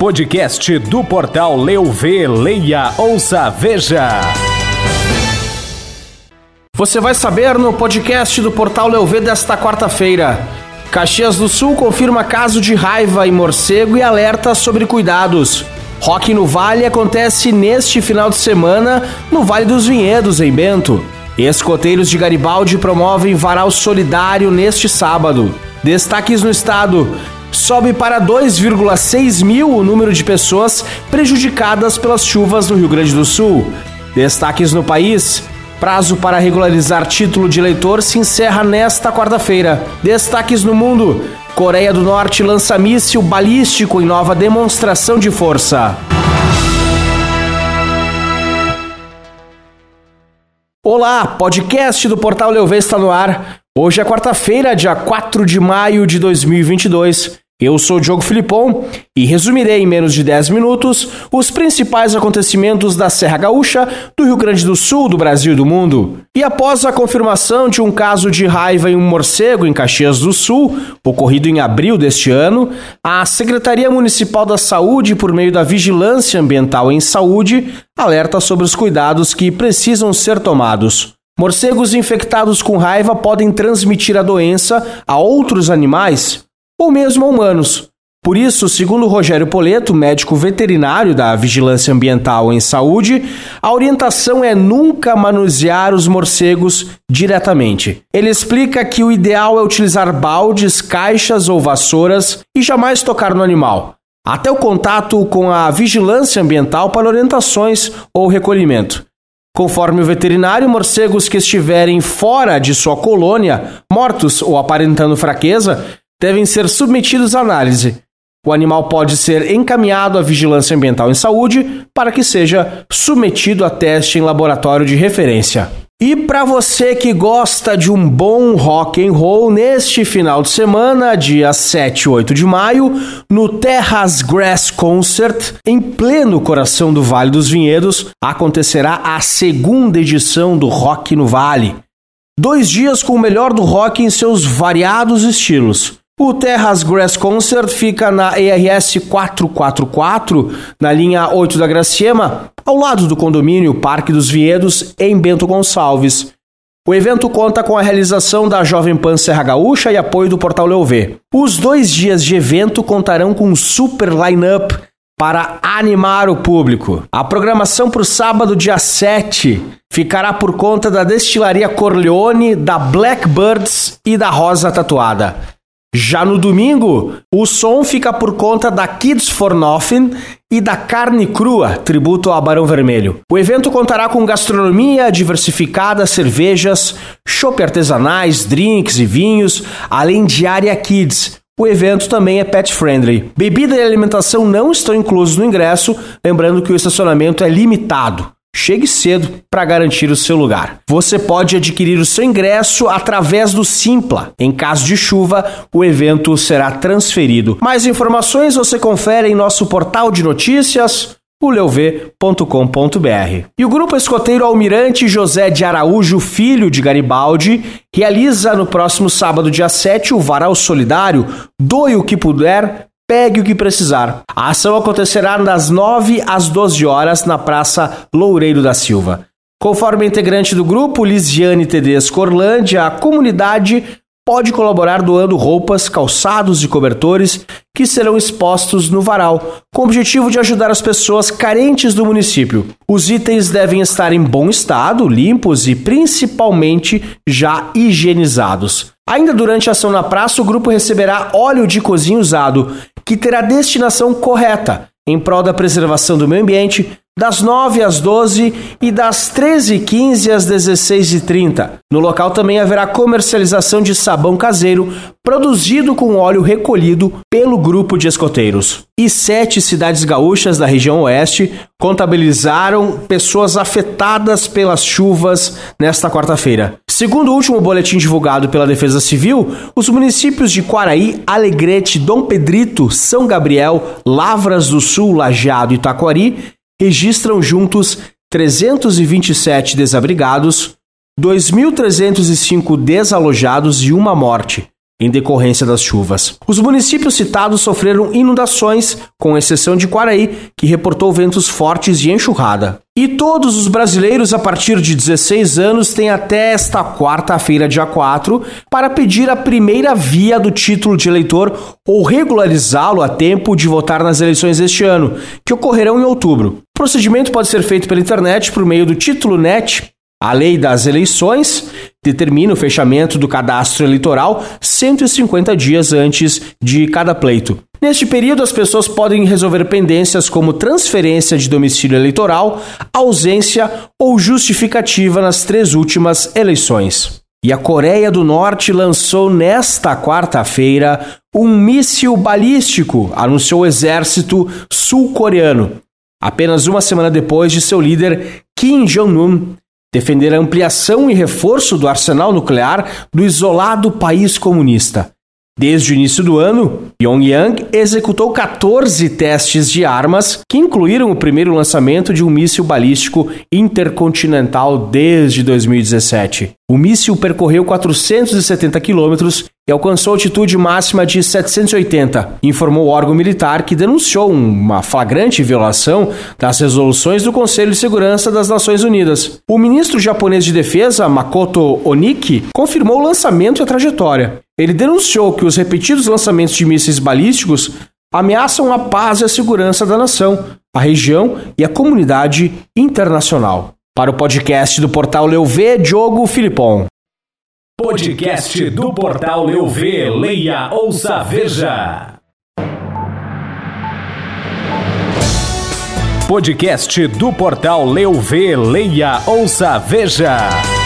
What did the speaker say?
podcast do portal Leu Vê, Leia, Ouça, Veja. Você vai saber no podcast do portal Leu Vê desta quarta-feira. Caxias do Sul confirma caso de raiva em morcego e alerta sobre cuidados. Rock no Vale acontece neste final de semana no Vale dos Vinhedos, em Bento. Escoteiros de Garibaldi promovem varal solidário neste sábado. Destaques no estado. Sobe para 2,6 mil o número de pessoas prejudicadas pelas chuvas no Rio Grande do Sul. Destaques no país. Prazo para regularizar título de eleitor se encerra nesta quarta-feira. Destaques no mundo. Coreia do Norte lança míssil balístico em nova demonstração de força. Olá, podcast do Portal Leuvé está no ar. Hoje é quarta-feira, dia 4 de maio de 2022. Eu sou o Diogo Filipon e resumirei em menos de 10 minutos os principais acontecimentos da Serra Gaúcha, do Rio Grande do Sul, do Brasil e do mundo. E após a confirmação de um caso de raiva em um morcego em Caxias do Sul, ocorrido em abril deste ano, a Secretaria Municipal da Saúde, por meio da Vigilância Ambiental em Saúde, alerta sobre os cuidados que precisam ser tomados. Morcegos infectados com raiva podem transmitir a doença a outros animais ou mesmo a humanos. Por isso, segundo Rogério Poleto, médico veterinário da Vigilância Ambiental em Saúde, a orientação é nunca manusear os morcegos diretamente. Ele explica que o ideal é utilizar baldes, caixas ou vassouras e jamais tocar no animal. Até o contato com a vigilância ambiental para orientações ou recolhimento. Conforme o veterinário, morcegos que estiverem fora de sua colônia, mortos ou aparentando fraqueza, devem ser submetidos à análise. O animal pode ser encaminhado à vigilância ambiental em saúde para que seja submetido a teste em laboratório de referência. E para você que gosta de um bom rock and roll, neste final de semana, dia 7 e 8 de maio, no Terras Grass Concert, em pleno coração do Vale dos Vinhedos, acontecerá a segunda edição do Rock no Vale. Dois dias com o melhor do rock em seus variados estilos. O Terras Grass Concert fica na ERS 444, na linha 8 da Graciema, ao lado do condomínio Parque dos Vinhedos, em Bento Gonçalves. O evento conta com a realização da Jovem Pan Serra Gaúcha e apoio do Portal Leuvé. Os dois dias de evento contarão com um super line-up para animar o público. A programação para o sábado, dia 7, ficará por conta da Destilaria Corleone, da Blackbirds e da Rosa Tatuada. Já no domingo, o som fica por conta da Kids for Nothing e da Carne Crua, tributo ao Barão Vermelho. O evento contará com gastronomia diversificada, cervejas, chopp artesanais, drinks e vinhos, além de área Kids. O evento também é pet friendly. Bebida e alimentação não estão inclusos no ingresso, lembrando que o estacionamento é limitado. Chegue cedo para garantir o seu lugar. Você pode adquirir o seu ingresso através do Simpla. Em caso de chuva, o evento será transferido. Mais informações você confere em nosso portal de notícias uleuv.com.br. E o grupo escoteiro Almirante José de Araújo Filho de Garibaldi realiza no próximo sábado, dia 7, o Varal Solidário Doe o que puder Pegue o que precisar. A ação acontecerá das 9 às 12 horas na Praça Loureiro da Silva. Conforme integrante do grupo, Lisiane Tedesco Corlândia, a comunidade pode colaborar doando roupas, calçados e cobertores que serão expostos no varal, com o objetivo de ajudar as pessoas carentes do município. Os itens devem estar em bom estado, limpos e principalmente já higienizados. Ainda durante a ação na praça, o grupo receberá óleo de cozinha usado, que terá destinação correta em prol da preservação do meio ambiente, das 9 às 12 e das 13h15 às 16h30. No local também haverá comercialização de sabão caseiro produzido com óleo recolhido pelo grupo de escoteiros. E sete cidades gaúchas da região oeste contabilizaram pessoas afetadas pelas chuvas nesta quarta-feira. Segundo o último boletim divulgado pela Defesa Civil, os municípios de Quaraí, Alegrete, Dom Pedrito, São Gabriel, Lavras do Sul, Lajeado e Taquari registram juntos 327 desabrigados, 2.305 desalojados e uma morte. Em decorrência das chuvas. Os municípios citados sofreram inundações, com exceção de Quaraí, que reportou ventos fortes e enxurrada. E todos os brasileiros a partir de 16 anos têm até esta quarta-feira, dia 4, para pedir a primeira via do título de eleitor ou regularizá-lo a tempo de votar nas eleições deste ano, que ocorrerão em outubro. O procedimento pode ser feito pela internet por meio do título NET a lei das eleições determina o fechamento do cadastro eleitoral 150 dias antes de cada pleito. Neste período, as pessoas podem resolver pendências como transferência de domicílio eleitoral, ausência ou justificativa nas três últimas eleições. E a Coreia do Norte lançou nesta quarta-feira um míssil balístico, anunciou o exército sul-coreano, apenas uma semana depois de seu líder Kim Jong-un defender a ampliação e reforço do arsenal nuclear do isolado país comunista. Desde o início do ano, Pyongyang executou 14 testes de armas, que incluíram o primeiro lançamento de um míssil balístico intercontinental desde 2017. O míssil percorreu 470 quilômetros e alcançou altitude máxima de 780, informou o órgão militar que denunciou uma flagrante violação das resoluções do Conselho de Segurança das Nações Unidas. O ministro japonês de Defesa, Makoto Oniki, confirmou o lançamento e a trajetória. Ele denunciou que os repetidos lançamentos de mísseis balísticos ameaçam a paz e a segurança da nação, a região e a comunidade internacional. Para o podcast do portal Leuv, Diogo Filipon. Podcast do portal Leuv, leia, ouça, veja. Podcast do portal Leuv, leia, ouça, veja.